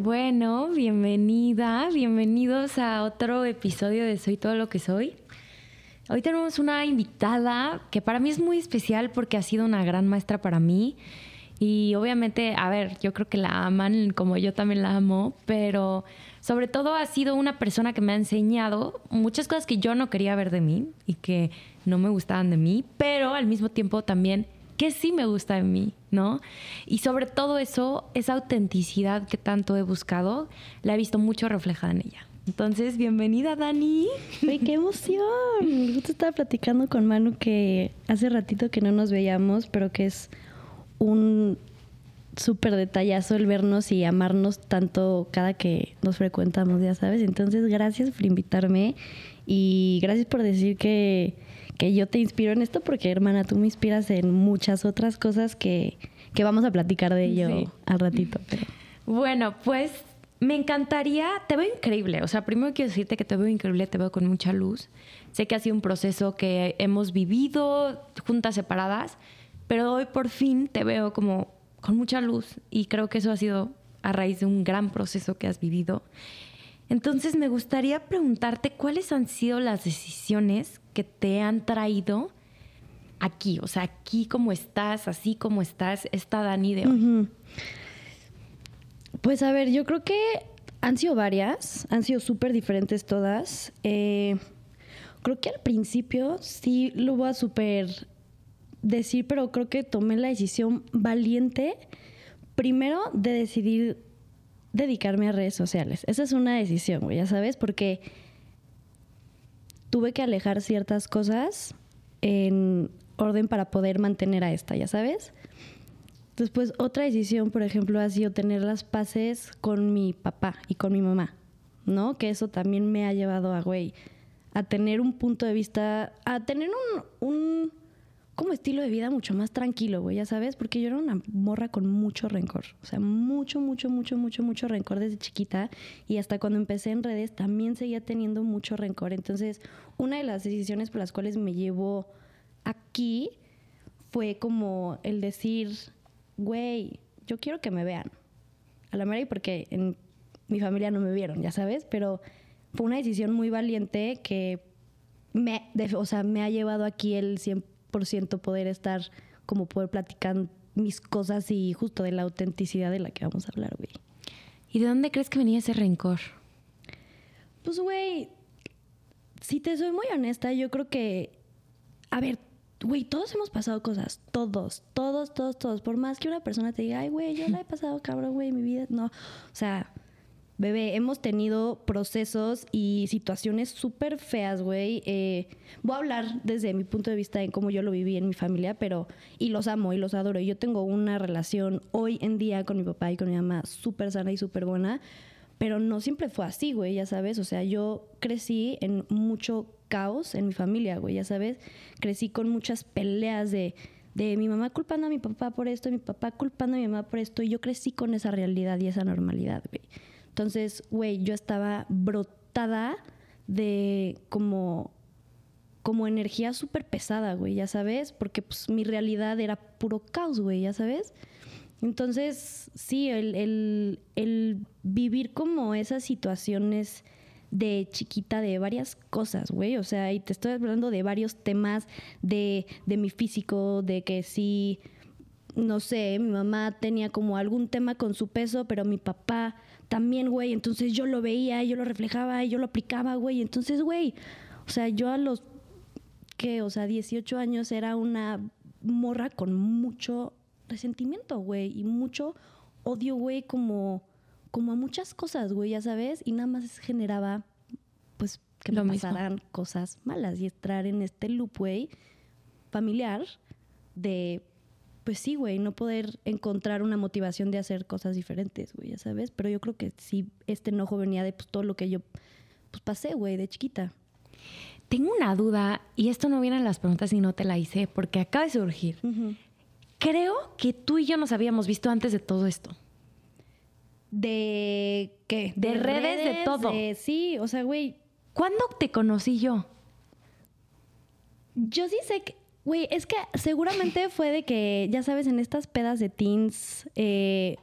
Bueno, bienvenida, bienvenidos a otro episodio de Soy todo lo que soy. Hoy tenemos una invitada que para mí es muy especial porque ha sido una gran maestra para mí. Y obviamente, a ver, yo creo que la aman como yo también la amo, pero sobre todo ha sido una persona que me ha enseñado muchas cosas que yo no quería ver de mí y que no me gustaban de mí, pero al mismo tiempo también que sí me gusta de mí, ¿no? Y sobre todo eso, esa autenticidad que tanto he buscado, la he visto mucho reflejada en ella. Entonces, bienvenida, Dani. ¡Ay, qué emoción! Justo estaba platicando con Manu que hace ratito que no nos veíamos, pero que es un súper detallazo el vernos y amarnos tanto cada que nos frecuentamos, ya sabes. Entonces, gracias por invitarme y gracias por decir que que yo te inspiro en esto porque, hermana, tú me inspiras en muchas otras cosas que, vamos a platicar de ello al ratito. Bueno, pues me encantaría, te veo increíble, o sea, primero quiero decirte que te veo increíble, te veo con mucha luz. Sé que ha sido un proceso que hemos vivido juntas separadas, pero hoy por fin te veo como con mucha luz y creo que eso ha sido a raíz de un gran proceso que has vivido. Entonces me gustaría preguntarte cuáles han sido las decisiones que te han traído aquí, o sea, aquí como estás, así como estás, esta Dani de hoy. Pues a ver, yo creo que han sido varias, han sido súper diferentes todas. Eh, creo que al principio sí lo voy a súper decir, pero creo que tomé la decisión valiente, primero de decidir dedicarme a redes sociales. Esa es una decisión, ya sabes, porque tuve que alejar ciertas cosas en orden para poder mantener a esta, ya sabes. Después, otra decisión, por ejemplo, ha sido tener las paces con mi papá y con mi mamá, ¿no? Que eso también me ha llevado a, güey, a tener un punto de vista, a tener un como estilo de vida mucho más tranquilo, güey, ya sabes, porque yo era una morra con mucho rencor, o sea, mucho, mucho, mucho, mucho, mucho rencor desde chiquita y hasta cuando empecé en redes también seguía teniendo mucho rencor. Entonces, una de las decisiones por las cuales me llevó aquí fue como el decir, güey, yo quiero que me vean. A la mera y porque en mi familia no me vieron, ya sabes, pero fue una decisión muy valiente que me, o sea, me ha llevado aquí el 100% por ciento poder estar, como poder platicar mis cosas y justo de la autenticidad de la que vamos a hablar, güey. ¿Y de dónde crees que venía ese rencor? Pues, güey, si te soy muy honesta, yo creo que, a ver, güey, todos hemos pasado cosas, todos, todos, todos, todos. Por más que una persona te diga, ay, güey, yo la he pasado cabrón, güey, mi vida, no. O sea, Bebé, hemos tenido procesos y situaciones súper feas, güey. Eh, voy a hablar desde mi punto de vista en cómo yo lo viví en mi familia, pero y los amo y los adoro. Yo tengo una relación hoy en día con mi papá y con mi mamá súper sana y súper buena, pero no siempre fue así, güey, ya sabes. O sea, yo crecí en mucho caos en mi familia, güey, ya sabes. Crecí con muchas peleas de de mi mamá culpando a mi papá por esto, mi papá culpando a mi mamá por esto, y yo crecí con esa realidad y esa normalidad, güey. Entonces, güey, yo estaba brotada de como como energía súper pesada, güey, ya sabes, porque pues mi realidad era puro caos, güey, ya sabes. Entonces, sí, el, el, vivir como esas situaciones de chiquita de varias cosas, güey, o sea, y te estoy hablando de varios temas de, de mi físico, de que sí, no sé, mi mamá tenía como algún tema con su peso, pero mi papá también, güey. Entonces yo lo veía, yo lo reflejaba, yo lo aplicaba, güey. Entonces, güey, o sea, yo a los, ¿qué? O sea, 18 años era una morra con mucho resentimiento, güey, y mucho odio, güey, como, como a muchas cosas, güey, ya sabes, y nada más generaba, pues, que me pasaran cosas malas y entrar en este loop, güey, familiar de pues sí, güey, no poder encontrar una motivación de hacer cosas diferentes, güey, ya sabes. Pero yo creo que sí, este enojo venía de pues, todo lo que yo pues, pasé, güey, de chiquita. Tengo una duda, y esto no viene en las preguntas y no te la hice, porque acaba de surgir. Creo que tú y yo nos habíamos visto antes de todo esto. ¿De qué? De, redes, de todo. sí, o sea, güey. ¿Cuándo te conocí yo? Yo sí sé que Güey, es que seguramente fue de que, ya sabes, en estas pedas de teens, eh,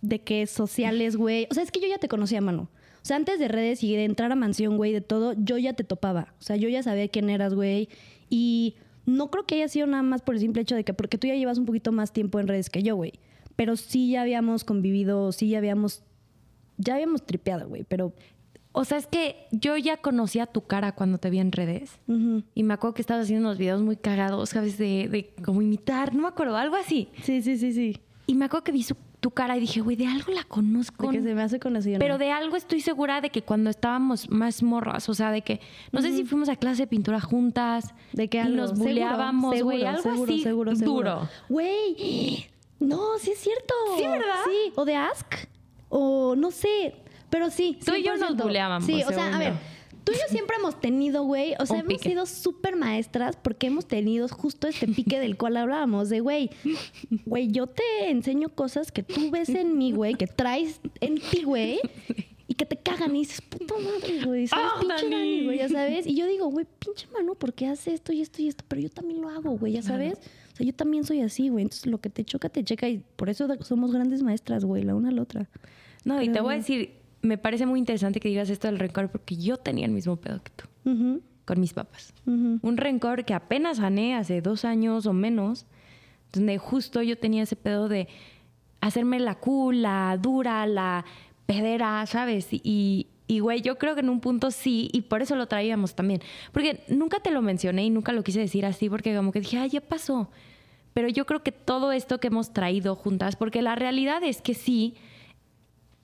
de que sociales, güey. O sea, es que yo ya te conocía, mano. O sea, antes de redes y de entrar a mansión, güey, de todo, yo ya te topaba. O sea, yo ya sabía quién eras, güey. Y no creo que haya sido nada más por el simple hecho de que, porque tú ya llevas un poquito más tiempo en redes que yo, güey. Pero sí ya habíamos convivido, sí ya habíamos, ya habíamos tripeado, güey. Pero O sea, es que yo ya conocía tu cara cuando te vi en redes. Y me acuerdo que estabas haciendo unos videos muy cagados, ¿sabes? De, de como imitar, no me acuerdo, algo así. sí, sí, sí, sí. Y me acuerdo que vi su- tu cara y dije, güey, de algo la conozco. De que se me hace conocido. Pero de algo estoy segura de que cuando estábamos más morras, o sea, de que no sé si fuimos a clase de pintura juntas, De que y algo, nos seguro, buleábamos, güey, algo seguro, así seguro, seguro. duro. Güey, no, sí es cierto. Sí, ¿verdad? Sí, o de Ask, o no sé, pero sí. Tú y yo nos 100%. buleábamos, Sí, o sea, a ver, tú y yo siempre hemos tenido, güey, o sea, hemos pique. sido súper maestras porque hemos tenido justo este pique del cual hablábamos, de, güey, güey, yo te enseño cosas que tú ves en mí, güey, que traes en ti, güey. Y que te cagan y dices, puta madre, güey. ¿Sabes? ¡Ah, pinche Dani! Güey, ya sabes. Y yo digo, güey, pinche mano, ¿por qué hace esto y esto y esto? Pero yo también lo hago, güey, ya sabes. O sea, yo también soy así, güey. Entonces, lo que te choca, te checa. Y por eso somos grandes maestras, güey, la una a la otra. No, y te voy a decir, me parece muy interesante que digas esto del rencor porque yo tenía el mismo pedo que tú Ujú, con mis papás. ujú. Un rencor que apenas sané hace dos años o menos, donde justo yo tenía ese pedo de hacerme la cool, la dura, la pedera, ¿sabes? Y, y güey, yo creo que en un punto sí, y por eso lo traíamos también. Porque nunca te lo mencioné y nunca lo quise decir así, porque como que dije, ay, ya pasó. Pero yo creo que todo esto que hemos traído juntas, porque la realidad es que sí,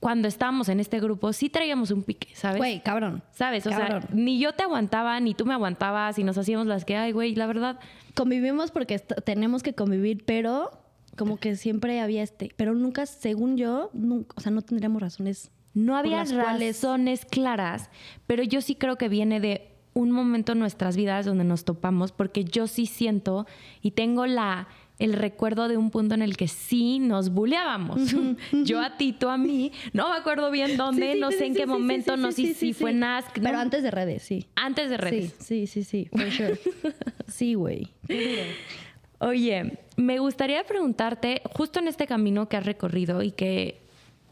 cuando estábamos en este grupo, sí traíamos un pique, ¿sabes? Güey, cabrón. ¿Sabes? O Cabrón. sea, ni yo te aguantaba, ni tú me aguantabas, y nos hacíamos las que, ay, güey, la verdad, Convivimos porque tenemos que convivir, pero como que siempre había este. Pero nunca, según yo, nunca, o sea, no tendríamos razones. no había cuales- razones claras, pero yo sí creo que viene de un momento en nuestras vidas donde nos topamos, porque yo sí siento y tengo la el recuerdo de un punto en el que sí nos buleábamos. Yo a ti, tú a mí. No me acuerdo bien dónde, Sí, sí, no sé en qué momento, no sé si fue en Ask. Pero no, antes de redes, sí. antes de redes. Sí, sí, sí, sí, for sure. Sí, güey. Oye, me gustaría preguntarte, justo en este camino que has recorrido y que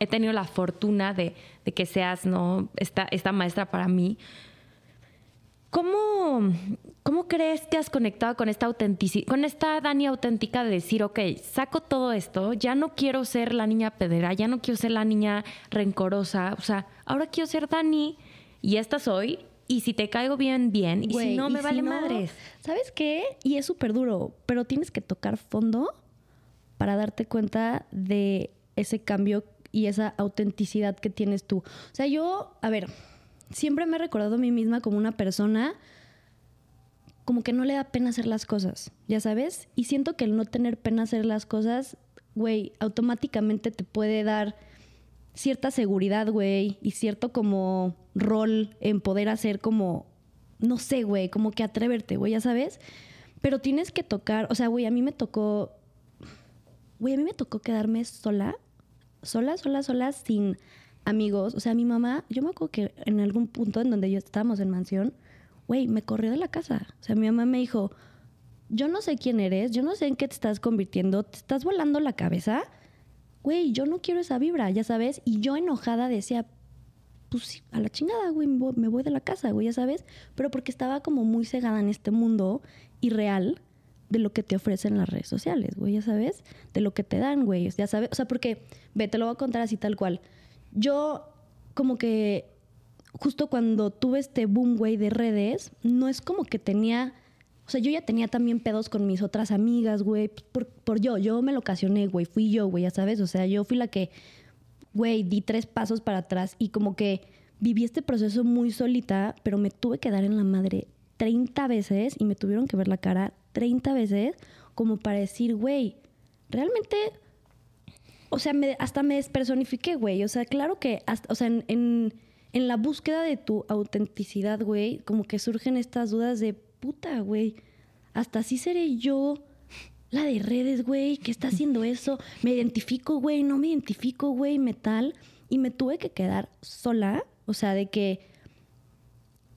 he tenido la fortuna de, de que seas ¿no? esta, esta maestra para mí, ¿cómo, ¿cómo crees que has conectado con esta autenticidad, con esta Dani auténtica de decir, ok, saco todo esto, ya no quiero ser la niña pedera, ya no quiero ser la niña rencorosa, o sea, ahora quiero ser Dani y esta soy, y si te caigo bien, bien, y Güey, si no, me y vale no, madres. ¿Sabes qué? Y es súper duro, pero tienes que tocar fondo para darte cuenta de ese cambio y esa autenticidad que tienes tú. O sea, yo, a ver, siempre me he recordado a mí misma como una persona como que no le da pena hacer las cosas, ya sabes? Y siento que el no tener pena hacer las cosas, güey, automáticamente te puede dar cierta seguridad, güey, y cierto como rol en poder hacer como, no sé, güey, como que atreverte, güey, ya sabes. Pero tienes que tocar, o sea, güey, a mí me tocó, güey, a mí me tocó quedarme sola, sola, sola, sola, sin amigos. O sea, mi mamá, yo me acuerdo que en algún punto en donde yo estábamos en mansión, güey, me corrió de la casa. O sea, mi mamá me dijo, yo no sé quién eres, yo no sé en qué te estás convirtiendo, te estás volando la cabeza. Güey, yo no quiero esa vibra, ya sabes. Y yo enojada decía, pues a la chingada, güey, me voy- me voy de la casa, güey, ya sabes. Pero porque estaba como muy cegada en este mundo irreal de lo que te ofrecen las redes sociales, güey, ya sabes. De lo que te dan, güey, ya sabes. O sea, porque, ve, te lo voy a contar así tal cual. Yo, como que, justo cuando tuve este boom, güey, de redes, no es como que tenía. O sea, yo ya tenía también pedos con mis otras amigas, güey, por, por yo. Yo me lo ocasioné, güey. Fui yo, güey, ya sabes. O sea, yo fui la que, güey, di tres pasos para atrás y como que viví este proceso muy solita, pero me tuve que dar en la madre 30 veces y me tuvieron que ver la cara 30 veces como para decir, güey, realmente o sea, me- hasta me despersonifiqué, güey. O sea, claro que, hasta, o sea, en, en, en la búsqueda de tu autenticidad, güey, como que surgen estas dudas de puta, güey. Hasta así seré yo, la de redes, güey, que está haciendo eso. Me identifico, güey, no me identifico, güey, metal. Y me tuve que quedar sola, o sea, de que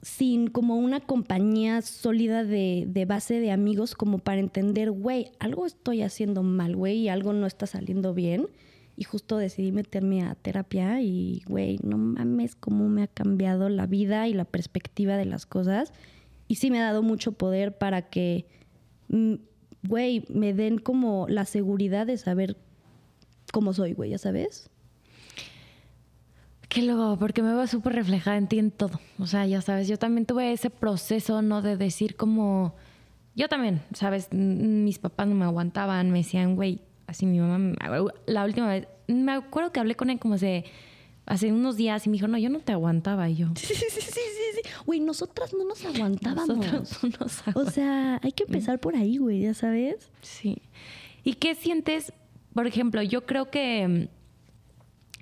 sin como una compañía sólida de, de base de amigos como para entender, güey, algo estoy haciendo mal, güey, y algo no está saliendo bien. Y justo decidí meterme a terapia y, güey, no mames cómo me ha cambiado la vida y la perspectiva de las cosas. Y sí me ha dado mucho poder para que, mm, güey, me den como la seguridad de saber cómo soy, güey, ya sabes. Qué luego, porque me veo súper reflejada en ti en todo. O sea, ya sabes, yo también tuve ese proceso, ¿no? De decir como... Yo también, ¿sabes? Mis papás no me aguantaban, me decían, güey, así mi mamá... La última vez, me acuerdo que hablé con él como hace, hace unos días y me dijo, no, yo no te aguantaba. Y yo... Sí, sí, sí, sí, sí. Güey, nosotras no nos aguantábamos. Nosotros no nos aguantábamos. O sea, hay que empezar por ahí, güey, ya sabes. Sí. ¿Y qué sientes? Por ejemplo, yo creo que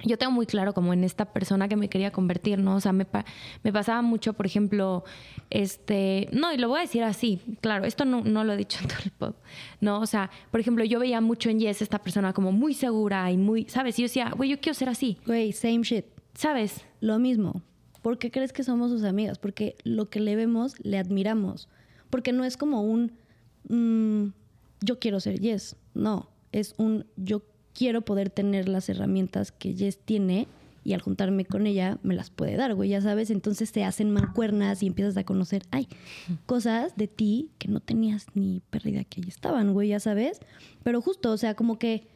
yo tengo muy claro como en esta persona que me quería convertir, ¿no? O sea, me, pa- me pasaba mucho, por ejemplo, este, no, y lo voy a decir así, claro, esto no, no lo he dicho en todo el pod, ¿no? O sea, por ejemplo, yo veía mucho en Jess esta persona como muy segura y muy, ¿sabes? Y yo decía, güey, yo quiero ser así, Güey, same shit. ¿sabes? Lo mismo. ¿Por qué crees que somos sus amigas? Porque lo que le vemos, le admiramos. Porque no es como un mm, yo quiero ser Yes. No, es un yo quiero poder tener las herramientas que Yes tiene y al juntarme con ella me las puede dar, güey, ya sabes. Entonces se hacen mancuernas y empiezas a conocer, ay, cosas de ti que no tenías ni pérdida que ahí estaban, güey, ya sabes. Pero justo, o sea, como que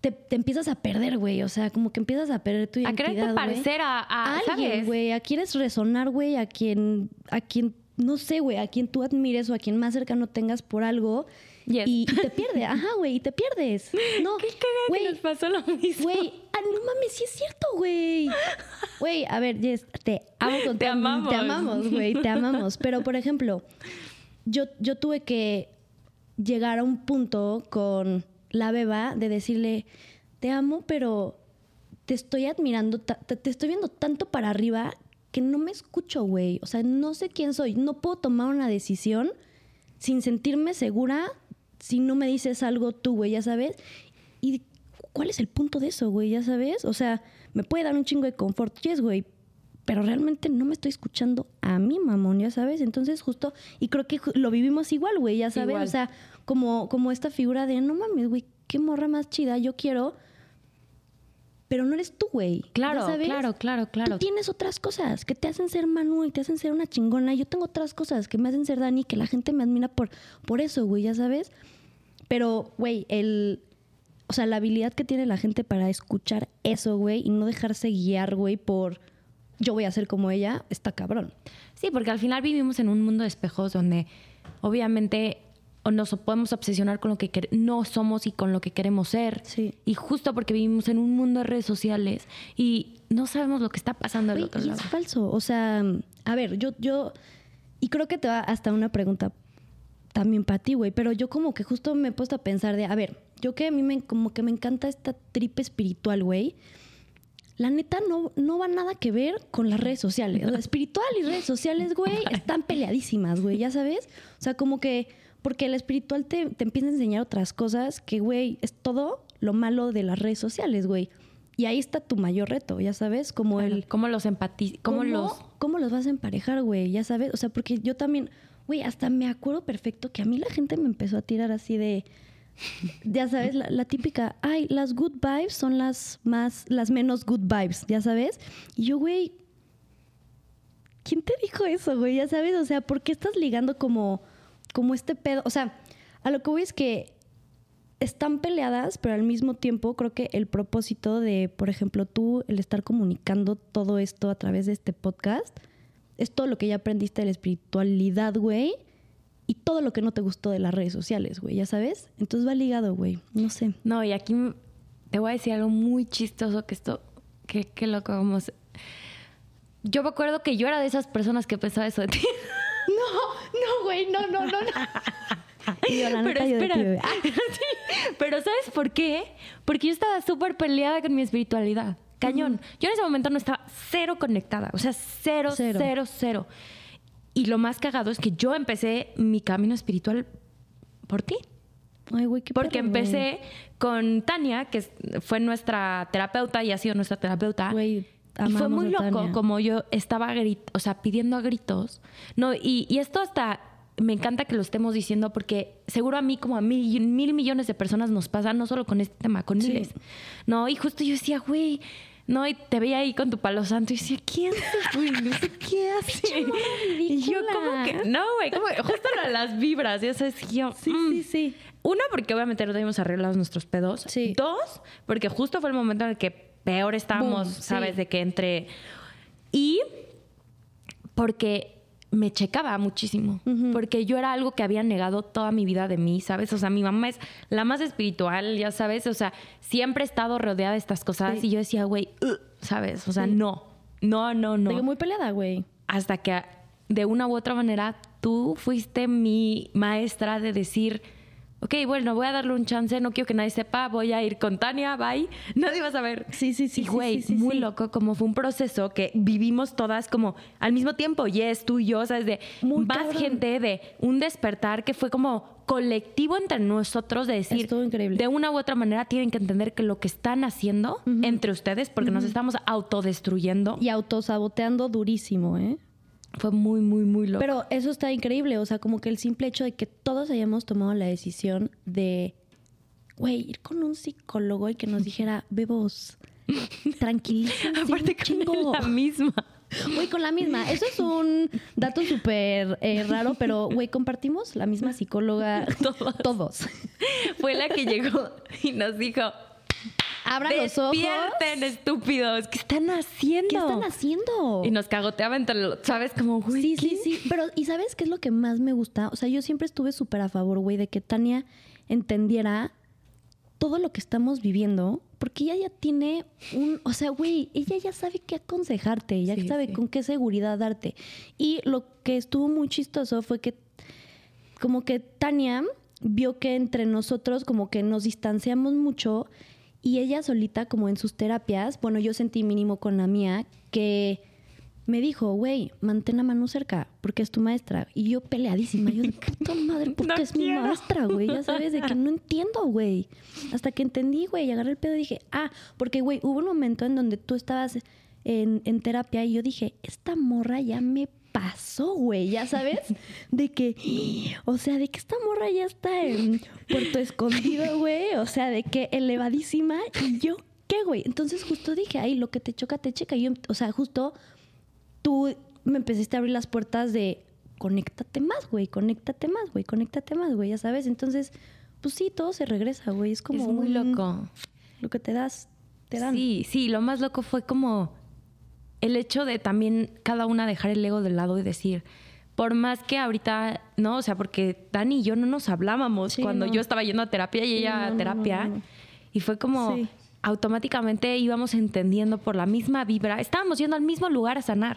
te, te empiezas a perder, güey. O sea, como que empiezas a perder tu A identidad. quererte güey. parecer a, a, alguien, ¿sabes? güey. A quieres resonar, güey, a quien, a quien, no sé, güey, a quien tú admires o a quien más cercano tengas por algo. Yes. Y, y te pierdes, ajá, güey, y te pierdes. No, Qué güey, nos pasó lo mismo. güey, ah, no mames, sí es cierto, güey. Güey, a ver, Jess, te amo con Te amamos. Te amamos, güey, te amamos. Pero, por ejemplo, yo, yo tuve que llegar a un punto con la beba de decirle, te amo, pero te estoy admirando, te estoy viendo tanto para arriba que no me escucho, güey. O sea, no sé quién soy. No puedo tomar una decisión sin sentirme segura si no me dices algo tú, güey, ya sabes. ¿Y cuál es el punto de eso, güey? Ya sabes. O sea, me puede dar un chingo de confort, yes, güey. Pero realmente no me estoy escuchando a mí, mamón, ya sabes. Entonces, justo, y creo que lo vivimos igual, güey, ya sabes. Igual. O sea, como, como esta figura de, no mames, güey, qué morra más chida, yo quiero. Pero no eres tú, güey. ¿ya Claro, sabes? claro, claro, claro. Tú tienes otras cosas que te hacen ser Manu y te hacen ser una chingona. Yo tengo otras cosas que me hacen ser Dani, que la gente me admira por, por eso, güey, ya sabes. Pero, güey, el. O sea, la habilidad que tiene la gente para escuchar eso, güey, y no dejarse guiar, güey, por yo voy a ser como ella, está cabrón. Sí, porque al final vivimos en un mundo de espejos donde obviamente nos podemos obsesionar con lo que no somos y con lo que queremos ser. Sí. Y justo porque vivimos en un mundo de redes sociales y no sabemos lo que está pasando al otro y lado. es falso. O sea, a ver, yo, yo, y creo que te va hasta una pregunta también para ti, güey, pero yo como que justo me he puesto a pensar de, a ver, yo que a mí me, como que me encanta esta tripe espiritual, güey. La neta no, no va nada que ver con las redes sociales. O sea, espiritual y redes sociales, güey, están peleadísimas, güey, ya sabes. O sea, como que, porque el espiritual te, te empieza a enseñar otras cosas que, güey, es todo lo malo de las redes sociales, güey. Y ahí está tu mayor reto, ya sabes, como Claro, el... ¿Cómo los empatizamos? ¿Cómo, ¿Cómo, los...? ¿Cómo los vas a emparejar, güey? Ya sabes, o sea, porque yo también, güey, hasta me acuerdo perfecto que a mí la gente me empezó a tirar así de, ya sabes, la, la típica, ay, las good vibes son las más, las menos good vibes, ya sabes. Y yo, güey, ¿quién te dijo eso, güey? Ya sabes, o sea, ¿por qué estás ligando como, como este pedo? O sea, a lo que voy es que están peleadas, pero al mismo tiempo creo que el propósito de, por ejemplo, tú, el estar comunicando todo esto a través de este podcast, es todo lo que ya aprendiste de la espiritualidad, güey, y todo lo que no te gustó de las redes sociales, güey, ya sabes. Entonces va ligado, güey, no sé. No, y aquí te voy a decir algo muy chistoso que esto, que, que loco, como se- Yo me acuerdo que yo era de esas personas que pensaba eso de ti. No, no, güey, no, no, no, no. Y yo, la Pero yo espera. Sí, pero ¿sabes por qué? Porque yo estaba súper peleada con mi espiritualidad. Cañón. Yo en ese momento no estaba cero conectada. O sea, cero, Cero. cero, cero. Y lo más cagado es que yo empecé mi camino espiritual por ti. Ay, güey, qué Porque perro, güey. empecé con Tania, que fue nuestra terapeuta y ha sido nuestra terapeuta. Güey, y fue muy loco, como yo estaba grit o sea, pidiendo a gritos. No, y, y esto hasta me encanta que lo estemos diciendo porque seguro a mí como a mil, mil millones de personas nos pasa, no solo con este tema, con Sí. miles. No, y justo yo decía, güey, no, y te veía ahí con tu palo santo y decía, ¿quién es, güey? No sé qué hace. Y yo como que, no, güey, como que justo la- las vibras, ya sabes, yo, Sí, mm. sí, sí. Una, porque obviamente no teníamos arreglados nuestros pedos. Sí. Dos, porque justo fue el momento en el que peor estábamos, Boom, sí. ¿sabes? De que entre... Y porque me checaba muchísimo. Porque yo era algo que había negado toda mi vida de mí, ¿sabes? O sea, mi mamá es la más espiritual, ya sabes. O sea, siempre he estado rodeada de estas cosas Sí. y yo decía, güey, ¿sabes? O sea, Sí. no. No, no, no que muy peleada, güey. hasta que de una u otra manera tú fuiste mi maestra de decir, ok, bueno, voy a darle un chance, no quiero que nadie sepa, voy a ir con Tania, bye, nadie va a saber. Sí, sí, sí, Y güey, sí, sí, muy loco, como fue un proceso que vivimos todas como al mismo tiempo, yes, tú y yo, ¿sabes? De Muy más cabrón. gente, de un despertar que fue como colectivo entre nosotros de decir, increíble. de una u otra manera tienen que entender que lo que están haciendo entre ustedes, porque nos estamos autodestruyendo, Y autosaboteando durísimo, ¿eh? Fue muy, muy, muy loco. Pero eso está increíble, o sea, como que el simple hecho de que todos hayamos tomado la decisión de, güey, ir con un psicólogo y que nos dijera, bebos, tranquilícense Aparte con chingo. la misma. Güey, con la misma. Eso es un dato súper eh, raro, pero, güey, compartimos la misma psicóloga Todos. todos. Fue la que llegó y nos dijo, Abran los ojos. despierten estúpidos, ¿qué están haciendo? ¿Qué están haciendo? Y nos cagoteaba entre los, ¿sabes? Como, güey, Sí, ¿qué? sí, sí. Pero, ¿y sabes qué es lo que más me gusta? O sea, yo siempre estuve súper a favor, güey, de que Tania entendiera todo lo que estamos viviendo, porque ella ya tiene un, o sea, güey, ella ya sabe qué aconsejarte, ella Sí, sabe sí. con qué seguridad darte. Y lo que estuvo muy chistoso fue que como que Tania vio que entre nosotros como que nos distanciamos mucho y ella solita como en sus terapias, bueno, yo sentí mínimo con la mía que me dijo, güey, mantén la mano cerca porque es tu maestra. Y yo peleadísima, yo de puta madre, porque No es mi maestra, güey, ya sabes, de que no entiendo, güey. Hasta que entendí, güey, y agarré el pedo y dije, ah, porque, güey, hubo un momento en donde tú estabas en, en terapia y yo dije, esta morra ya me pasó, güey, ya sabes, de que, o sea, de que esta morra ya está en Puerto Escondido, güey, o sea, de que elevadísima y yo, ¿qué, güey? Entonces justo dije, ay, lo que te choca, te checa. Y yo, o sea, justo tú me empezaste a abrir las puertas de conéctate más, güey, conéctate más, güey, conéctate más, güey, ya sabes. Entonces, pues sí, todo se regresa, güey. Es como es muy un- loco. Lo que te das, te dan. Sí, sí, lo más loco fue como el hecho de también cada una dejar el ego de lado y decir, por más que ahorita, no, o sea, porque Dani y yo no nos hablábamos Sí, cuando no. yo estaba yendo a terapia y Sí, ella no, a terapia. no. Y fue como Sí. automáticamente íbamos entendiendo por la misma vibra, estábamos yendo al mismo lugar a sanar.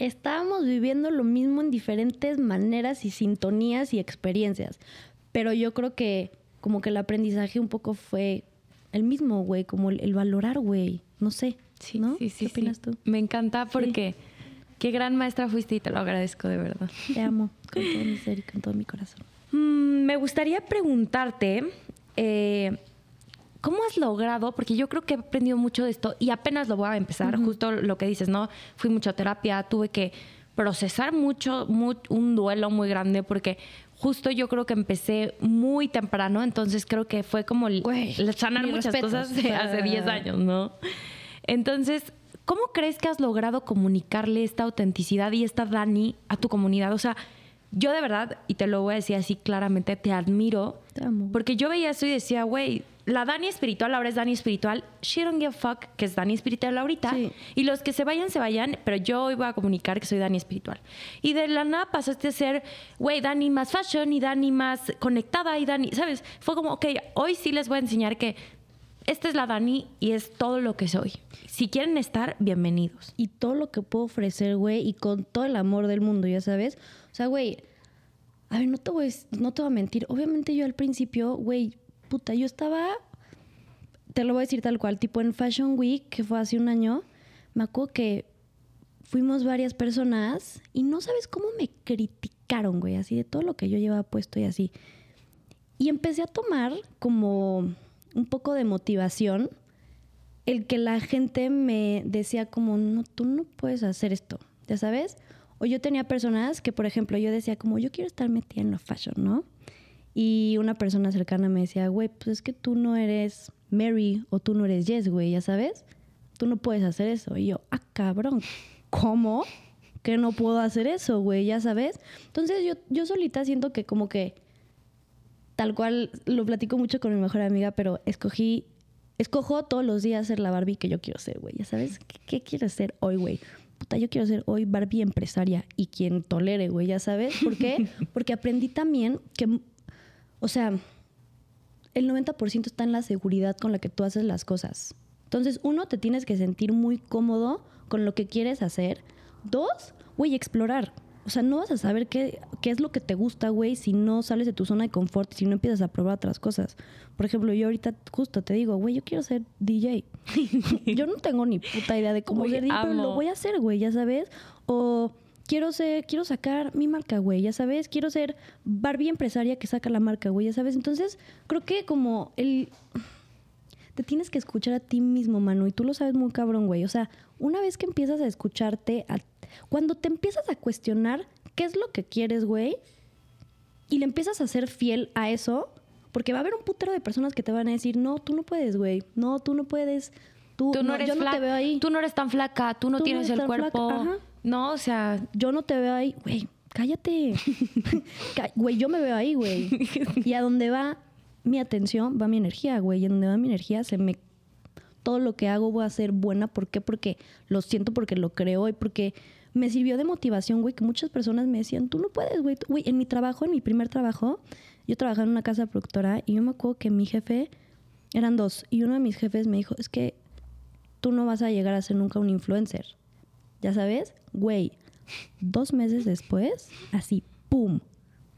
Estábamos viviendo lo mismo en diferentes maneras y sintonías y experiencias. Pero yo creo que como que el aprendizaje un poco fue el mismo, güey, como el, el valorar, güey. No sé. Sí, ¿no? sí, sí. ¿Qué opinas sí. tú? Me encanta porque qué gran maestra fuiste y te lo agradezco de verdad. Te amo con todo mi ser y con todo mi corazón. Mm, me gustaría preguntarte, eh, ¿cómo has logrado? Porque yo creo que he aprendido mucho de esto y apenas lo voy a empezar, justo lo que dices, ¿no? Fui mucho a terapia, tuve que procesar mucho, mu- un duelo muy grande porque justo yo creo que empecé muy temprano, entonces creo que fue como el- Güey, sanar muchas respetos, cosas de hace 10 años, ¿no? Entonces, ¿cómo crees que has logrado comunicarle esta autenticidad y esta Dani a tu comunidad? O sea, yo de verdad, y te lo voy a decir así claramente, te admiro. Te amo. Porque yo veía eso y decía, güey, la Dani espiritual ahora es Dani espiritual. She don't give a fuck que es Dani espiritual ahorita. Sí. Y los que se vayan, se vayan, pero yo hoy voy a comunicar que soy Dani espiritual. Y de la nada pasaste a ser, güey, Dani más fashion y Dani más conectada y Dani, ¿sabes? Fue como, ok, hoy sí les voy a enseñar que esta es la Dani y es todo lo que soy. Si quieren estar, bienvenidos. y todo lo que puedo ofrecer, güey, y con todo el amor del mundo, ya sabes. O sea, güey, a ver, no te voy, no te voy a mentir. Obviamente yo al principio, güey, puta, yo estaba, te lo voy a decir tal cual, tipo en Fashion Week, que fue hace un año, me acuerdo que fuimos varias personas y no sabes cómo me criticaron, güey, así de todo lo que yo llevaba puesto y así. Y empecé a tomar como un poco de motivación el que la gente me decía como, no, tú no puedes hacer esto, ¿ya sabes? O yo tenía personas que, por ejemplo, yo decía como, yo quiero estar metida en la fashion, ¿no? Y una persona cercana me decía, güey, pues es que tú no eres Mary o tú no eres Jess, güey, ya sabes. Tú no puedes hacer eso. Y yo, ah, cabrón, ¿cómo? Que no puedo hacer eso, güey, ya sabes. Entonces yo, yo solita siento que como que tal cual lo platico mucho con mi mejor amiga, pero escogí, escojo todos los días ser la Barbie que yo quiero ser, güey. Ya sabes, ¿qué, qué quiero ser hoy, güey? Puta, yo quiero ser hoy Barbie empresaria y quien tolere, güey, ya sabes. ¿Por qué? Porque aprendí también que, o sea, el 90% está en la seguridad con la que tú haces las cosas. Entonces, uno, te tienes que sentir muy cómodo con lo que quieres hacer. Dos, güey, explorar. O sea, no vas a saber qué, qué es lo que te gusta, güey, si no sales de tu zona de confort, si no empiezas a probar otras cosas. Por ejemplo, yo ahorita justo te digo, güey, yo quiero ser DJ. yo no tengo ni puta idea de cómo ser DJ, pero lo voy a hacer, güey, ya sabes. O quiero ser, quiero sacar mi marca, güey, ya sabes. Quiero ser Barbie empresaria que saca la marca, güey, ya sabes. Entonces, creo que como el te tienes que escuchar a ti mismo, Manu, y tú lo sabes muy cabrón, güey. O sea, una vez que empiezas a escucharte, a- cuando te empiezas a cuestionar qué es lo que quieres, güey, y le empiezas a ser fiel a eso, porque va a haber un putero de personas que te van a decir, no, tú no puedes, güey, no, tú no puedes, tú, Tú no, eres yo no te veo ahí, Tú no eres tan flaca. Tú no Tú tienes el cuerpo. ajá. No, o sea, yo no te veo ahí, güey, cállate. Cá- Güey, yo me veo ahí, güey. Y a donde va mi atención, va mi energía, güey. Y a donde va mi energía, se me... Todo lo que hago voy a ser buena. ¿Por qué? Porque lo siento, porque lo creo y porque me sirvió de motivación, güey, que muchas personas me decían, tú no puedes, güey. Güey, en mi trabajo, en mi primer trabajo, yo trabajaba en una casa productora y yo me acuerdo que mi jefe, eran dos, y uno de mis jefes me dijo, es que tú no vas a llegar a ser nunca un influencer. Ya sabes, güey, dos meses después, así, ¡pum!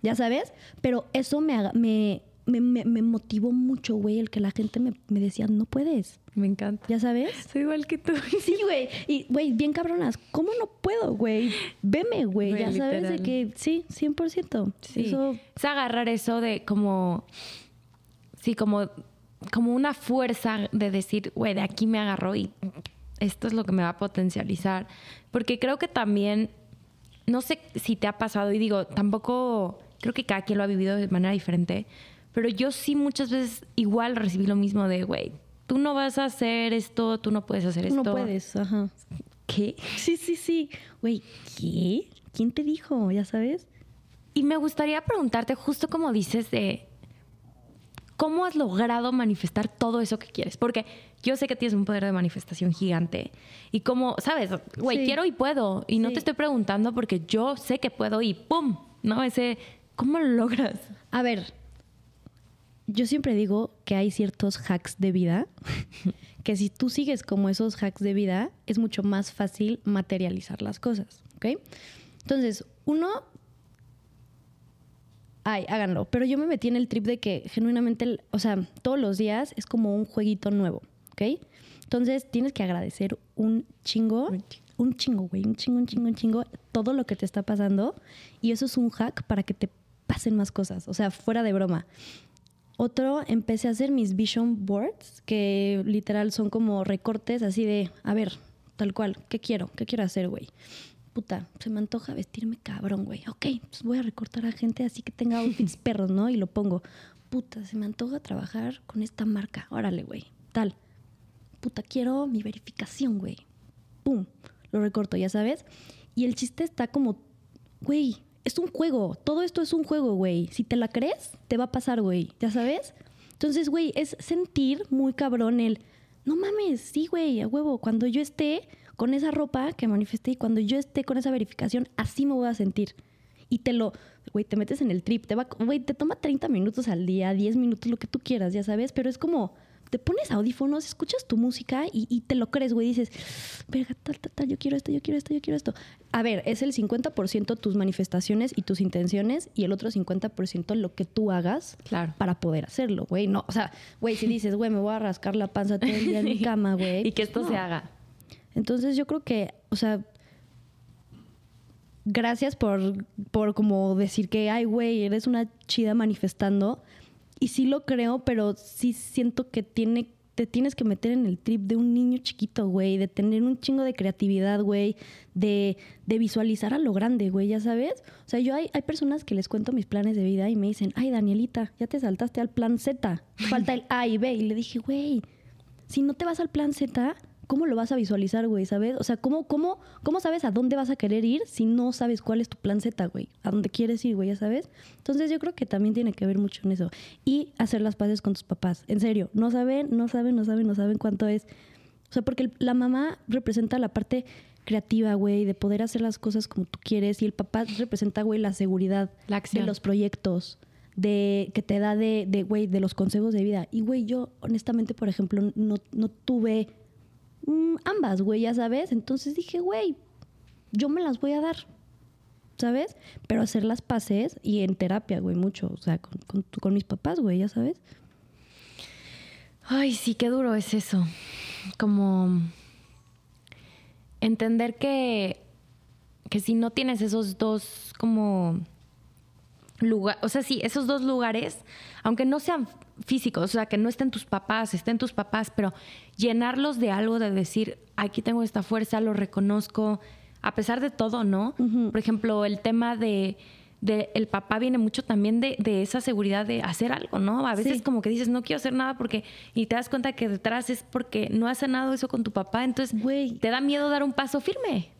Ya sabes, pero eso me, me, me, me- me motivó mucho, güey, el que la gente me, me decía, no puedes, me encanta. ya sabes. Soy igual que tú. Sí, güey, y güey, bien cabronas, ¿cómo no puedo, güey? Veme, güey, ya sabes de que sí, 100%. Sí. Eso, Es agarrar eso de como. Sí, como, como una fuerza de decir, güey, de aquí me agarró y esto es lo que me va a potencializar. Porque creo que también. No sé si te ha pasado, y digo, tampoco. Creo que cada quien lo ha vivido de manera diferente. Pero yo sí muchas veces igual recibí lo mismo de, güey, tú no vas a hacer esto, tú no puedes hacer esto. no puedes, ajá. ¿Qué? Sí, sí, sí. Güey, ¿qué? ¿Quién te dijo? Ya sabes. Y me gustaría preguntarte, justo como dices, de cómo has logrado manifestar todo eso que quieres. Porque yo sé que tienes un poder de manifestación gigante. Y como, ¿sabes? Güey, Sí. quiero y puedo. Y no te estoy preguntando porque yo sé que puedo y ¡pum! ¿No? Ese, ¿cómo lo logras? A ver, yo siempre digo que hay ciertos hacks de vida que si tú sigues como esos hacks de vida, es mucho más fácil materializar las cosas, ¿ok? Entonces, uno, ay, háganlo, pero yo me metí en el trip de que genuinamente, o sea, todos los días es como un jueguito nuevo, ¿ok? Entonces, tienes que agradecer un chingo, Un chingo. güey, un chingo, un chingo, un chingo, todo lo que te está pasando. Y eso es un hack para que te pasen más cosas, o sea, fuera de broma. Otro, empecé a hacer mis vision boards, que literal son como recortes así de, a ver, tal cual, ¿qué quiero? ¿Qué quiero hacer, güey? Puta, se me antoja vestirme cabrón, güey. Ok, pues voy a recortar a gente así que tenga outfits perros, ¿no? Y lo pongo. Puta, se me antoja trabajar con esta marca. Órale, güey. Tal. Puta, quiero mi verificación, güey. Pum. Lo recorto, ya sabes. Y el chiste está como, güey, es un juego. Todo esto es un juego, güey. Si te la crees, te va a pasar, güey. ¿Ya sabes? Entonces, güey, es sentir muy cabrón el, no mames, sí, güey, a huevo. Cuando yo esté con esa ropa que manifesté y cuando yo esté con esa verificación, así me voy a sentir. Y te lo, güey, te metes en el trip, te va, güey, te toma 30 minutos al día, 10 minutos, lo que tú quieras, ya sabes, pero es como, te pones audífonos, escuchas tu música y, y te lo crees, güey, dices, verga, tal, tal, tal, yo quiero esto, yo quiero esto, yo quiero esto. A ver, es el 50% tus manifestaciones y tus intenciones y el otro 50% lo que tú hagas Claro. para poder hacerlo, güey. No, o sea, güey, si dices, güey, me voy a rascar la panza todo el día en mi cama, güey. Y que esto no. se haga. Entonces yo creo que, o sea, gracias por, por como decir que, ay, güey, eres una chida manifestando. Y sí lo creo, pero sí siento que tiene te tienes que meter en el trip de un niño chiquito, güey, de tener un chingo de creatividad, güey, de, de visualizar a lo grande, güey, ya sabes. O sea, yo hay, hay personas que les cuento mis planes de vida y me dicen, ay, Danielita, ya te saltaste al plan Z, falta el A y B. Y le dije, güey, si no te vas al plan Z, ¿cómo lo vas a visualizar, güey? ¿Sabes? O sea, ¿cómo, cómo, ¿cómo sabes a dónde vas a querer ir si no sabes cuál es tu plan Z, güey? ¿A dónde quieres ir, güey? ¿Ya sabes? Entonces yo creo que también tiene que ver mucho en eso. Y hacer las paces con tus papás. En serio, no saben, no saben, no saben, no saben cuánto es. O sea, porque la mamá representa la parte creativa, güey, de poder hacer las cosas como tú quieres. Y el papá representa, güey, la seguridad La acción. de los proyectos, de que te da de, de, güey, de los consejos de vida. Y, güey, yo, honestamente, por ejemplo, no, no tuve ambas, güey, ya sabes. Entonces dije, güey, yo me las voy a dar, ¿sabes? Pero hacer las paces y en terapia, güey, mucho. O sea, con, con, con mis papás, güey, ya sabes. Ay, sí, qué duro es eso. Como entender que, que si no tienes esos dos como lugares, o sea, sí, esos dos lugares, aunque no sean físicos, o sea, que no estén tus papás, estén tus papás, pero llenarlos de algo, de decir, aquí tengo esta fuerza, lo reconozco, a pesar de todo, ¿no? Por ejemplo, el tema de, de el papá viene mucho también de, de esa seguridad de hacer algo, ¿no? A veces Sí. como que dices, no quiero hacer nada porque, y te das cuenta que detrás es porque no has sanado eso con tu papá, entonces Güey. te da miedo dar un paso firme,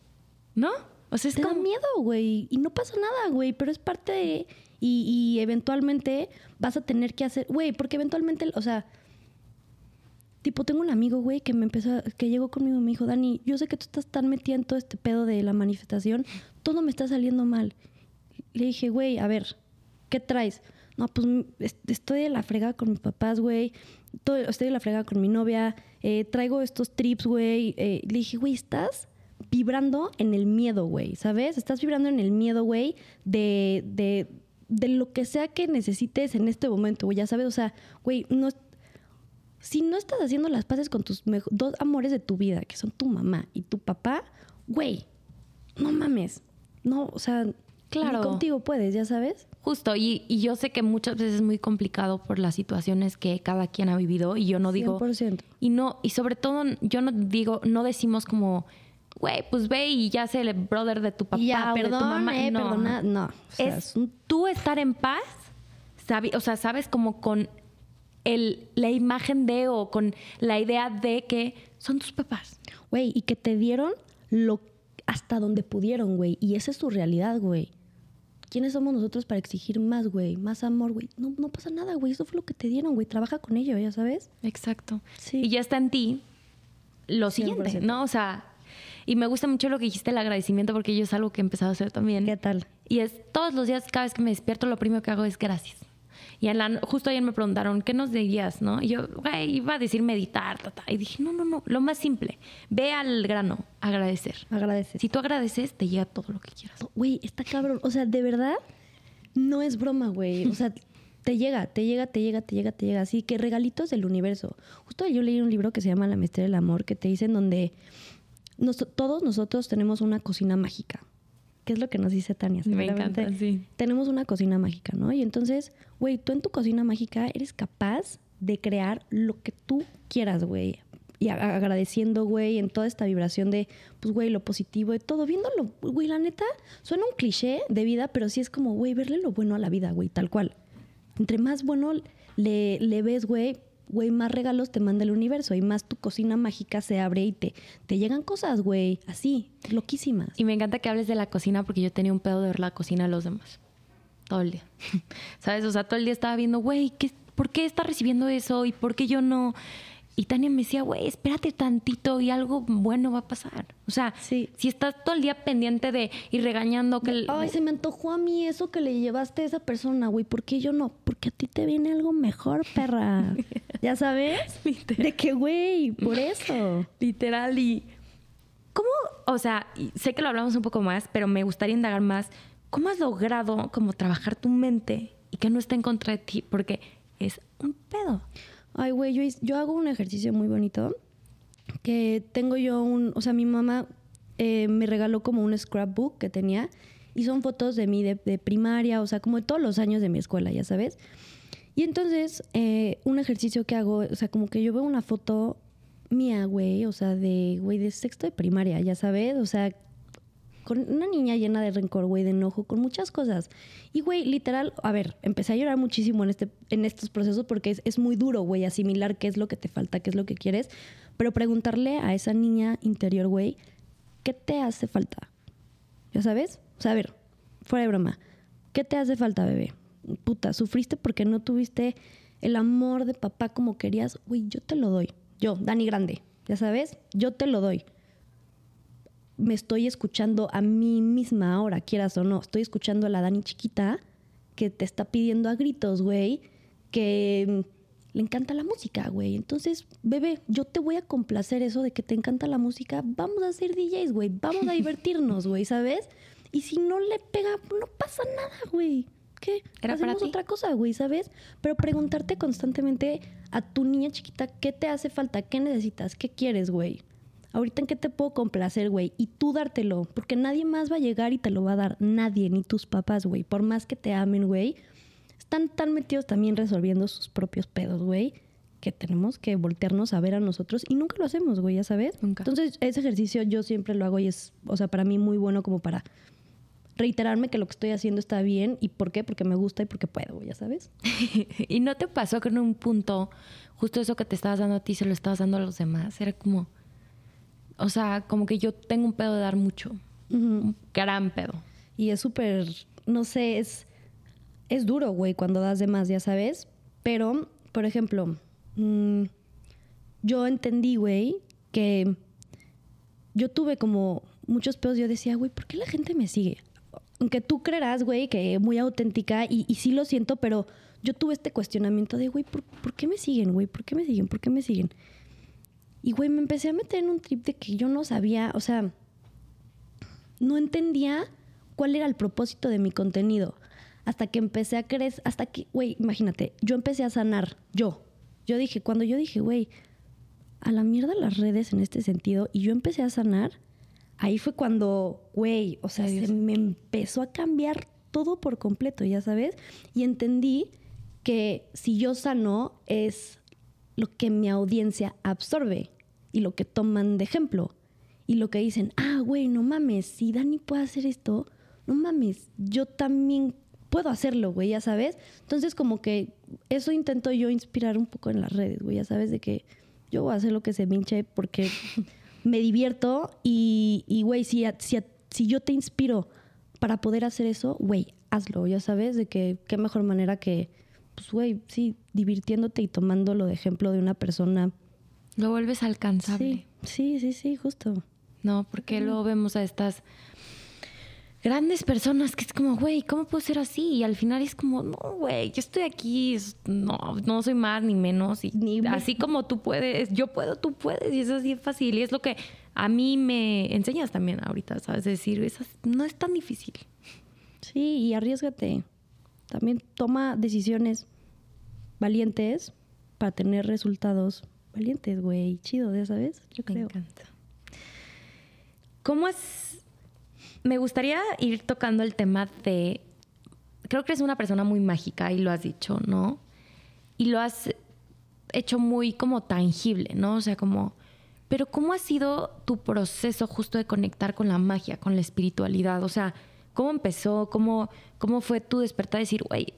¿no? O sea, es Te da miedo, güey. Y no pasa nada, güey. Pero es parte de. Y, eventualmente vas a tener que hacer. Güey, porque eventualmente. O sea. Tipo, tengo un amigo, güey, que me empezó. que llegó conmigo y me dijo, Dani, yo sé que tú estás tan metida todo este pedo de la manifestación. Todo me está saliendo mal. Le dije, güey, a ver, ¿qué traes? No, pues est- estoy de la fregada con mis papás, güey. Estoy de la fregada con mi novia. eh, traigo estos trips, güey. eh, le dije, güey, estás vibrando en el miedo, güey, ¿sabes? Estás vibrando en el miedo, güey, de, de, de lo que sea que necesites en este momento, güey, ya sabes, o sea, güey, no si no estás haciendo las paces con tus dos amores de tu vida, que son tu mamá y tu papá, güey, no mames. No, o sea, Claro. ni contigo puedes, ya sabes. Justo, y, y yo sé que muchas veces es muy complicado por las situaciones que cada quien ha vivido y yo no digo... 100%. Y no, y sobre todo yo no digo, no decimos como, güey, pues ve y ya sé el brother de tu papá ya, o de tu perdón, mamá. eh, no. perdona. No, o sea, es tú estar en paz, sabi- o sea, sabes como con el, la imagen de o con la idea de que son tus papás. Güey, y que te dieron lo hasta donde pudieron, güey. Y esa es tu realidad, güey. ¿Quiénes somos nosotros para exigir más, güey? Más amor, güey. No, no pasa nada, güey. Eso fue lo que te dieron, güey. Trabaja con ello, ya sabes. Exacto. Sí. Y ya está en ti lo siguiente, 100%. ¿no? O sea, y me gusta mucho lo que dijiste, el agradecimiento, porque yo es algo que he empezado a hacer también. ¿Qué tal? Y es todos los días, cada vez que me despierto, lo primero que hago es gracias. Y en la- justo ayer me preguntaron, ¿qué nos dirías? ¿no? Y yo, güey, iba a decir meditar, ta, ta. y dije, no, no, no, lo más simple, ve al grano, agradecer. Agradeces. Si tú agradeces, te llega todo lo que quieras. Güey, está cabrón. O sea, de verdad, no es broma, güey. O sea, te llega, te llega, te llega, te llega, te llega. Así que regalitos del universo. Justo yo leí un libro que se llama La Maestría del Amor, que te dice en donde nos- todos nosotros tenemos una cocina mágica. ¿Qué es lo que nos dice Tania? Me encanta, sí. Tenemos una cocina mágica, ¿no? Y entonces, güey, tú en tu cocina mágica eres capaz de crear lo que tú quieras, güey. Y agradeciendo, güey, en toda esta vibración de, pues, güey, lo positivo y todo. Viéndolo, güey, la neta, suena un cliché de vida, pero sí es como, güey, verle lo bueno a la vida, güey, tal cual. Entre más bueno le, le ves, güey, güey, más regalos te manda el universo y más tu cocina mágica se abre y te, te llegan cosas, güey, así, loquísimas. Y me encanta que hables de la cocina porque yo tenía un pedo de ver la cocina de los demás. Todo el día. ¿Sabes? O sea, todo el día estaba viendo, güey, ¿qué- ¿por qué está recibiendo eso? ¿Y por qué yo no? Y Tania me decía, güey, espérate tantito y algo bueno va a pasar. O sea, Sí. si estás todo el día pendiente de y regañando que... el- Ay, se me antojó a mí eso que le llevaste a esa persona, güey. ¿Por qué yo no? Porque a ti te viene algo mejor, perra. ¿Ya sabes? Literal. De que, güey, por eso. Literal y... ¿Cómo? O sea, sé que lo hablamos un poco más, pero me gustaría indagar más. ¿Cómo has logrado como trabajar tu mente y que no esté en contra de ti? Porque es un pedo. Ay, güey, yo, yo hago un ejercicio muy bonito. Que tengo yo un. O sea, mi mamá eh, me regaló como un scrapbook que tenía. Y son fotos de mí de, de primaria, o sea, como de todos los años de mi escuela, ya sabes. Y entonces, eh, un ejercicio que hago, o sea, como que yo veo una foto mía, güey, o sea, de, güey, de sexto de primaria, ya sabes, o sea, con una niña llena de rencor, güey, de enojo, con muchas cosas. Y, güey, literal, a ver, empecé a llorar muchísimo en, este, en estos procesos porque es, es muy duro, güey, asimilar qué es lo que te falta, qué es lo que quieres, pero preguntarle a esa niña interior, güey, ¿qué te hace falta? ¿Ya sabes? O sea, a ver, fuera de broma, ¿qué te hace falta, bebé? Puta, sufriste porque no tuviste el amor de papá como querías, güey, yo te lo doy. Yo, Dani Grande, ya sabes, yo te lo doy me estoy escuchando a mí misma ahora, quieras o no. Estoy escuchando a la Dani chiquita que te está pidiendo a gritos, güey, que le encanta la música, güey. Entonces, bebé, yo te voy a complacer eso de que te encanta la música. Vamos a ser DJs, güey. Vamos a divertirnos, güey, ¿sabes? Y si no le pega, no pasa nada, güey. ¿Qué? Era Hacemos otra cosa, güey, ¿sabes? Pero preguntarte constantemente a tu niña chiquita qué te hace falta, qué necesitas, qué quieres, güey ahorita en qué te puedo complacer, güey, y tú dártelo, porque nadie más va a llegar y te lo va a dar, nadie, ni tus papás, güey, por más que te amen, güey, están tan metidos también resolviendo sus propios pedos, güey, que tenemos que voltearnos a ver a nosotros y nunca lo hacemos, güey, ya sabes. Nunca. Entonces, ese ejercicio yo siempre lo hago y es, o sea, para mí muy bueno como para reiterarme que lo que estoy haciendo está bien y por qué, porque me gusta y porque puedo, güey, ya sabes. ¿Y no te pasó que en un punto, justo eso que te estabas dando a ti, se lo estabas dando a los demás? Era como o sea, como que yo tengo un pedo de dar mucho. Un gran pedo. Y es súper, no sé, es, es duro, güey, cuando das de más, ya sabes. Pero, por ejemplo, mm, yo entendí, güey, que yo tuve como muchos pedos. Yo decía, güey, ¿por qué la gente me sigue? Aunque tú creerás, güey, que muy auténtica y, y sí lo siento, pero yo tuve este cuestionamiento de, güey, ¿por, ¿por qué me siguen, güey? ¿Por qué me siguen? ¿Por qué me siguen? Y, güey, me empecé a meter en un trip de que yo no sabía, o sea, no entendía cuál era el propósito de mi contenido. Hasta que empecé a crecer, hasta que, güey, imagínate, yo empecé a sanar, yo. Yo dije, cuando yo dije, güey, a la mierda las redes en este sentido, y yo empecé a sanar, ahí fue cuando, güey, o sea, se me empezó a cambiar todo por completo, ya sabes, y entendí que si yo sano es lo que mi audiencia absorbe y lo que toman de ejemplo. Y lo que dicen, ah, güey, no mames, si Dani puede hacer esto, no mames, yo también puedo hacerlo, güey, ya sabes. Entonces, como que eso intento yo inspirar un poco en las redes, güey, ya sabes, de que yo voy a hacer lo que se me hinche porque me divierto y, güey, si, si, si yo te inspiro para poder hacer eso, güey, hazlo, ya sabes, de que qué mejor manera que pues, güey, sí, divirtiéndote y tomándolo de ejemplo de una persona. Lo vuelves alcanzable. Sí, sí, sí, justo. No, porque luego vemos a estas grandes personas que es como, güey, ¿cómo puedo ser así? Y al final es como, no, güey, yo estoy aquí, no, no soy más ni menos. Y ni así como tú puedes, yo puedo, tú puedes. Y es así fácil. Y es lo que a mí me enseñas también ahorita, ¿sabes? Decir, eso no es tan difícil. Sí, y arriesgate. También toma decisiones valientes para tener resultados valientes, güey. Chido, ya sabes, yo creo. Me encanta. ¿Cómo es? Me gustaría ir tocando el tema de. Creo que eres una persona muy mágica y lo has dicho, ¿no? Y lo has hecho muy como tangible, ¿no? O sea, como. Pero ¿cómo ha sido tu proceso justo de conectar con la magia, con la espiritualidad? O sea, ¿cómo empezó? ¿Cómo, cómo fue tu despertar de decir, güey,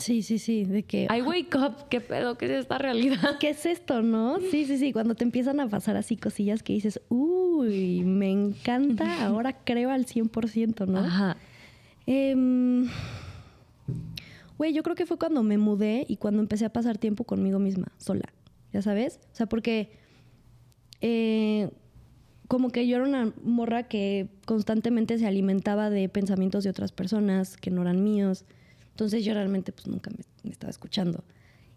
Sí, sí, sí, de que... I wake up, ¿qué pedo? ¿Qué es esta realidad? ¿Qué es esto, no? Sí, sí, sí, cuando te empiezan a pasar así cosillas que dices, uy, me encanta, ahora creo al 100%, ¿no? Ajá. Em, güey, yo creo que fue cuando me mudé y cuando empecé a pasar tiempo conmigo misma, sola, ¿ya sabes? O sea, porque... Eh, como que yo era una morra que constantemente se alimentaba de pensamientos de otras personas que no eran míos entonces yo realmente pues nunca me, estaba escuchando.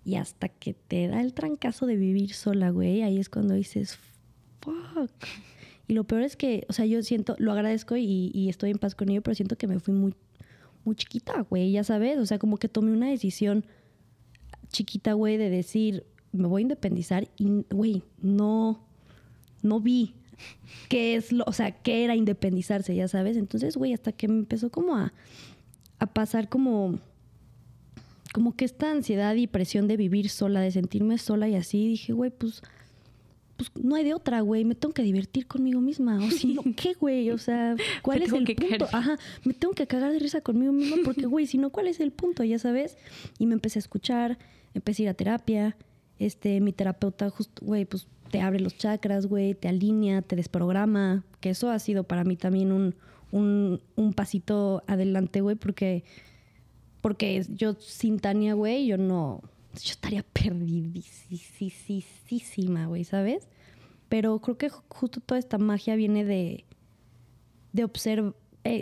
Y hasta que te da el trancazo de vivir sola, güey, ahí es cuando dices, fuck. Y lo peor es que, o sea, yo siento, lo agradezco y, estoy en paz con ello, pero siento que me fui muy, muy chiquita, güey, ya sabes. O sea, como que tomé una decisión chiquita, güey, de decir, me voy a independizar y, güey, no, no vi qué es lo, o sea, qué era independizarse, ya sabes. Entonces, güey, hasta que me empezó como a, a pasar como como que esta ansiedad y presión de vivir sola, de sentirme sola y así, dije, güey, pues, pues no hay de otra, güey, me tengo que divertir conmigo misma. O si no, ¿qué, güey? O sea, ¿cuál Me es el punto? Ajá, me tengo que cagar de risa conmigo misma porque, güey, si no, ¿cuál es el punto? Ya sabes. Y me empecé a escuchar, empecé a ir a terapia. Este, mi terapeuta, justo, güey, pues te abre los chakras, güey, te alinea, te desprograma. Que eso ha sido para mí también un, un, un pasito adelante, güey, porque porque yo sin Tania, güey, yo no. Yo estaría perdidísima, güey, ¿sabes? Pero creo que ju- justo toda esta magia viene de. de observar.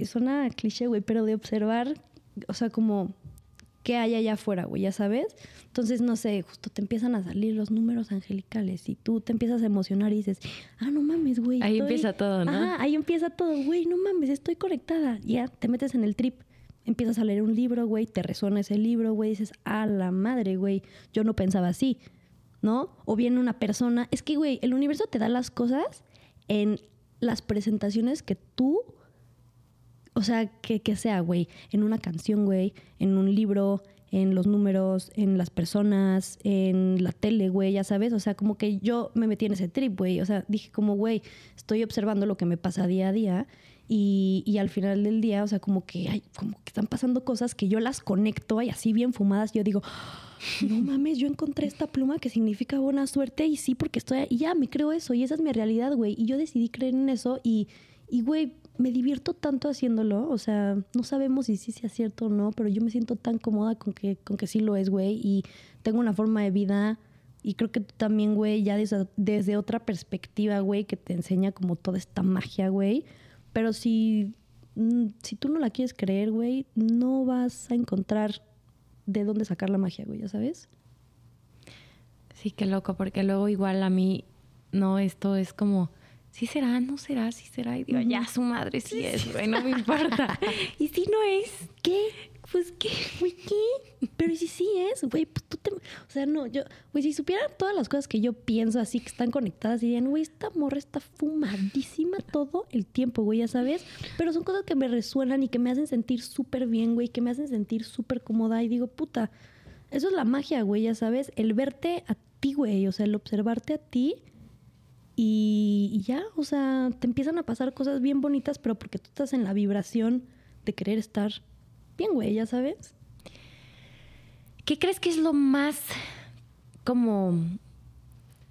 suena cliché, güey, pero de observar, o sea, como. Qué hay allá afuera, güey, ya sabes. Entonces, no sé, justo te empiezan a salir los números angelicales y tú te empiezas a emocionar y dices, ah, no mames, güey. Ahí estoy- empieza todo, ¿no? Ajá, ahí empieza todo, güey, no mames, estoy conectada. Ya, te metes en el trip, empiezas a leer un libro, güey, te resuena ese libro, güey, dices, a la madre, güey, yo no pensaba así, ¿no? O viene una persona, es que, güey, el universo te da las cosas en las presentaciones que tú, o sea, que, que sea, güey, en una canción, güey, en un libro, en los números, en las personas, en la tele, güey, ya sabes, o sea, como que yo me metí en ese trip, güey, o sea, dije como, güey, estoy observando lo que me pasa día a día y, y al final del día, o sea, como que, ay, como que están pasando cosas que yo las conecto y así bien fumadas, yo digo, no mames, yo encontré esta pluma que significa buena suerte y sí, porque estoy, y ya me creo eso y esa es mi realidad, güey, y yo decidí creer en eso y, y, güey, me divierto tanto haciéndolo, o sea, no sabemos si sí sea cierto o no, pero yo me siento tan cómoda con que, con que sí lo es, güey, y tengo una forma de vida y creo que tú también, güey, ya desde, desde otra perspectiva, güey, que te enseña como toda esta magia, güey, pero si, mm, si tú no la quieres creer, güey, no vas a encontrar de dónde sacar la magia, güey, ya sabes. Sí, qué loco, porque luego igual a mí, no, esto es como, sí será, no será, sí será. Y digo, ya su madre sí es, güey, no me importa. y si no es, ¿Qué? pues qué. Güey, ¿qué? Pero ¿y si sí es, güey, pues tú te... O sea, no, yo... Güey, si supieran todas las cosas que yo pienso así que están conectadas, dirían, güey, esta morra está fumadísima todo el tiempo, güey, ya sabes. Pero son cosas que me resuenan y que me hacen sentir súper bien, güey, que me hacen sentir súper cómoda. Y digo, puta, eso es la magia, güey, ya sabes. El verte a ti, güey, o sea, el observarte a ti y, ya, o sea, te empiezan a pasar cosas bien bonitas, pero porque tú estás en la vibración de querer estar bien, güey, ya sabes. ¿Qué crees que es lo más como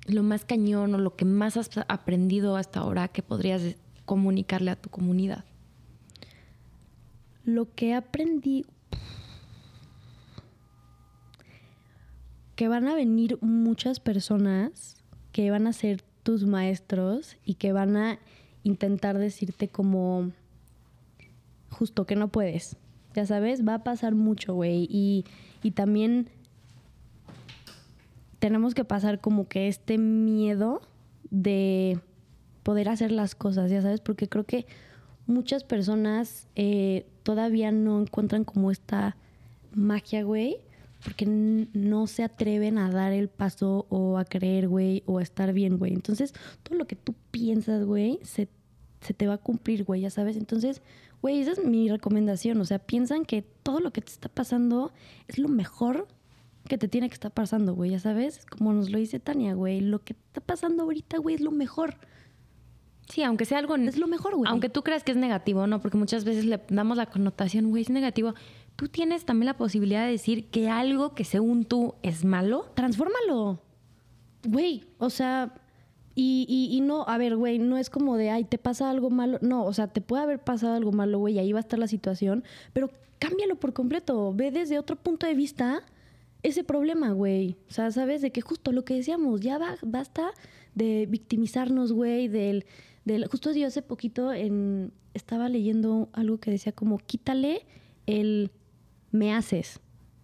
lo más cañón o lo que más has aprendido hasta ahora que podrías comunicarle a tu comunidad? Lo que aprendí que van a venir muchas personas que van a ser tus maestros y que van a intentar decirte como justo que no puedes. Ya sabes, va a pasar mucho, güey. Y, y también tenemos que pasar como que este miedo de poder hacer las cosas, ya sabes, porque creo que muchas personas eh, todavía no encuentran como esta magia, güey, porque no se atreven a dar el paso o a creer, güey, o a estar bien, güey. Entonces, todo lo que tú piensas, güey, se, se te va a cumplir, güey, ya sabes. Entonces, güey, esa es mi recomendación. O sea, piensan que todo lo que te está pasando es lo mejor que te tiene que estar pasando, güey, ya sabes. Como nos lo dice Tania, güey, lo que está pasando ahorita, güey, es lo mejor. Sí, aunque sea algo... Es lo mejor, güey. Aunque tú creas que es negativo, ¿no? Porque muchas veces le damos la connotación, güey, es negativo. Tú tienes también la posibilidad de decir que algo que según tú es malo, transfórmalo. Güey, o sea, y, y, y no, a ver, güey, no es como de, ay, te pasa algo malo. No, o sea, te puede haber pasado algo malo, güey, ahí va a estar la situación, pero cámbialo por completo. Ve desde otro punto de vista ese problema, güey. O sea, sabes de que justo lo que decíamos, ya va, basta de victimizarnos, güey, del, del. Justo yo hace poquito en, estaba leyendo algo que decía como, quítale el me haces.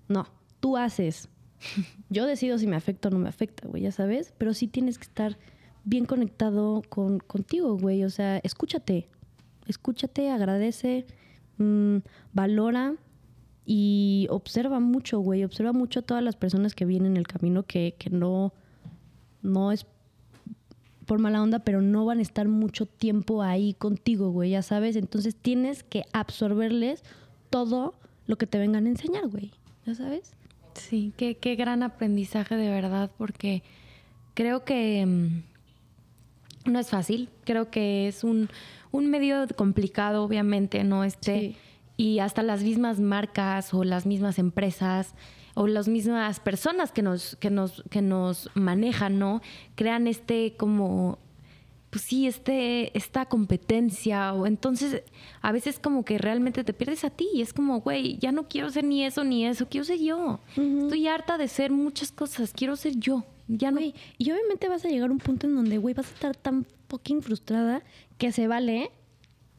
No, tú haces. Yo decido si me afecta o no me afecta, güey, ya sabes. Pero sí tienes que estar bien conectado con, contigo, güey. O sea, escúchate. Escúchate, agradece, mm, valora y observa mucho, güey. Observa mucho a todas las personas que vienen en el camino que, que no, no es por mala onda, pero no van a estar mucho tiempo ahí contigo, güey, ya sabes. Entonces tienes que absorberles todo lo que te vengan a enseñar, güey, ya sabes. Sí, qué, qué gran aprendizaje de verdad, porque creo que mm, no es fácil, creo que es un, un medio complicado, obviamente, ¿no? Este, Sí. Y hasta las mismas marcas o las mismas empresas o las mismas personas que nos, que nos, que nos manejan, ¿no? Crean este como pues sí, este, esta competencia, o entonces a veces como que realmente te pierdes a ti y es como, güey, ya no quiero ser ni eso ni eso, quiero ser yo. Estoy harta de ser muchas cosas, quiero ser yo. Ya no. Y obviamente vas a llegar a un punto en donde, güey, vas a estar tan fucking frustrada que se vale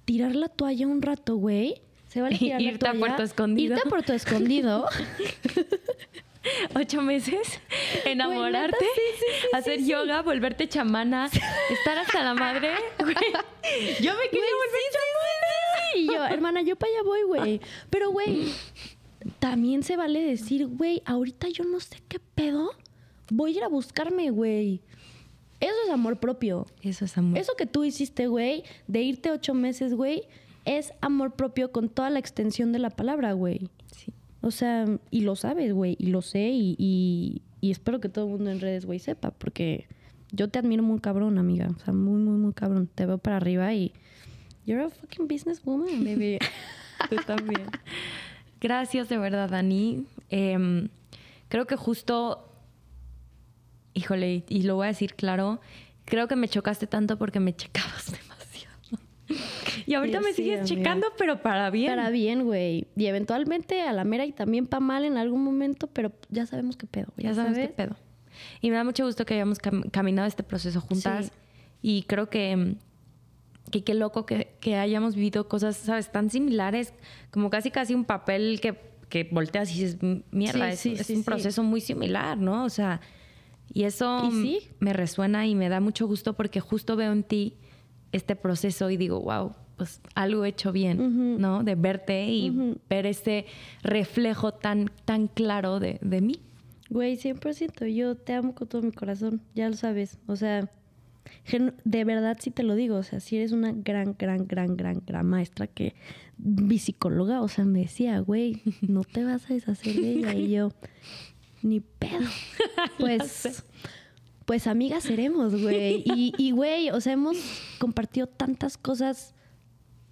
tirar la toalla un rato, güey. Se vale tirar Irte la a toalla. Puerto Escondido. Irte a Puerto Escondido. Ocho meses, enamorarte, neta, sí, sí, sí, hacer yoga, volverte chamana, estar hasta la madre. Güey, yo me quería volver sí. Y yo, hermana, yo para allá voy, güey. Pero, güey, también se vale decir, güey, ahorita yo no sé qué pedo. Voy a ir a buscarme, güey. Eso es amor propio. Eso es amor. Eso que tú hiciste, güey, de irte ocho meses, güey, es amor propio con toda la extensión de la palabra, güey. O sea, y lo sabes, güey, y lo sé, y, y- y espero que todo el mundo en redes, güey, sepa, porque yo te admiro muy cabrón, amiga. O sea, muy, muy, muy cabrón. Te veo para arriba y. You're a fucking businesswoman, baby. Tú también. Gracias de verdad, Dani. Em, creo que justo, híjole, y lo voy a decir claro, creo que me chocaste tanto porque me checabas. Y ahorita Sí, me sigues checando, pero para bien. Para bien, güey. Y eventualmente a la mera y también para mal en algún momento, pero ya sabemos qué pedo. Ya sabes qué pedo. Y me da mucho gusto que hayamos cam- caminado este proceso juntas. Sí. Y creo que, que qué loco que, que hayamos vivido cosas, ¿sabes? Tan similares, como casi casi un papel que, que volteas y dices, "M- mierda, Sí, es, sí, es un proceso muy similar, ¿no? O sea, y eso ¿Y sí? me resuena y me da mucho gusto porque justo veo en ti este proceso y digo, wow, pues algo he hecho bien. ¿no? De verte y ver ese reflejo tan, tan claro de, de mí. Güey, 100%. Yo te amo con todo mi corazón. Ya lo sabes. O sea, de verdad sí te lo digo. O sea, si eres una gran, gran, gran, gran, gran maestra que mi psicóloga, o sea, me decía, güey, no te vas a deshacer de ella. Y yo, ni pedo. Pues, pues amigas seremos, güey. Y, y, güey, o sea, hemos compartido tantas cosas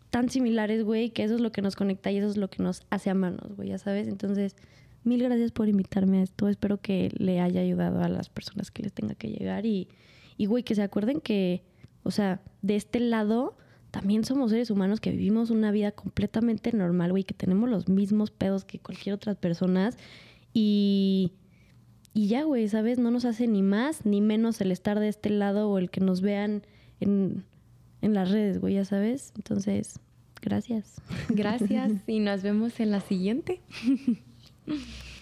tan similares, güey, que eso es lo que nos conecta y eso es lo que nos hace amarnos, güey, ya sabes. Entonces, mil gracias por invitarme a esto. Espero que le haya ayudado a las personas que les tenga que llegar y, y güey, que se acuerden que, o sea, de este lado también somos seres humanos que vivimos una vida completamente normal, güey, que tenemos los mismos pedos que cualquier otra persona y y ya, güey, ¿sabes? No nos hace ni más ni menos el estar de este lado o el que nos vean en, en las redes, güey, ya sabes. Entonces, gracias. Gracias y nos vemos en la siguiente.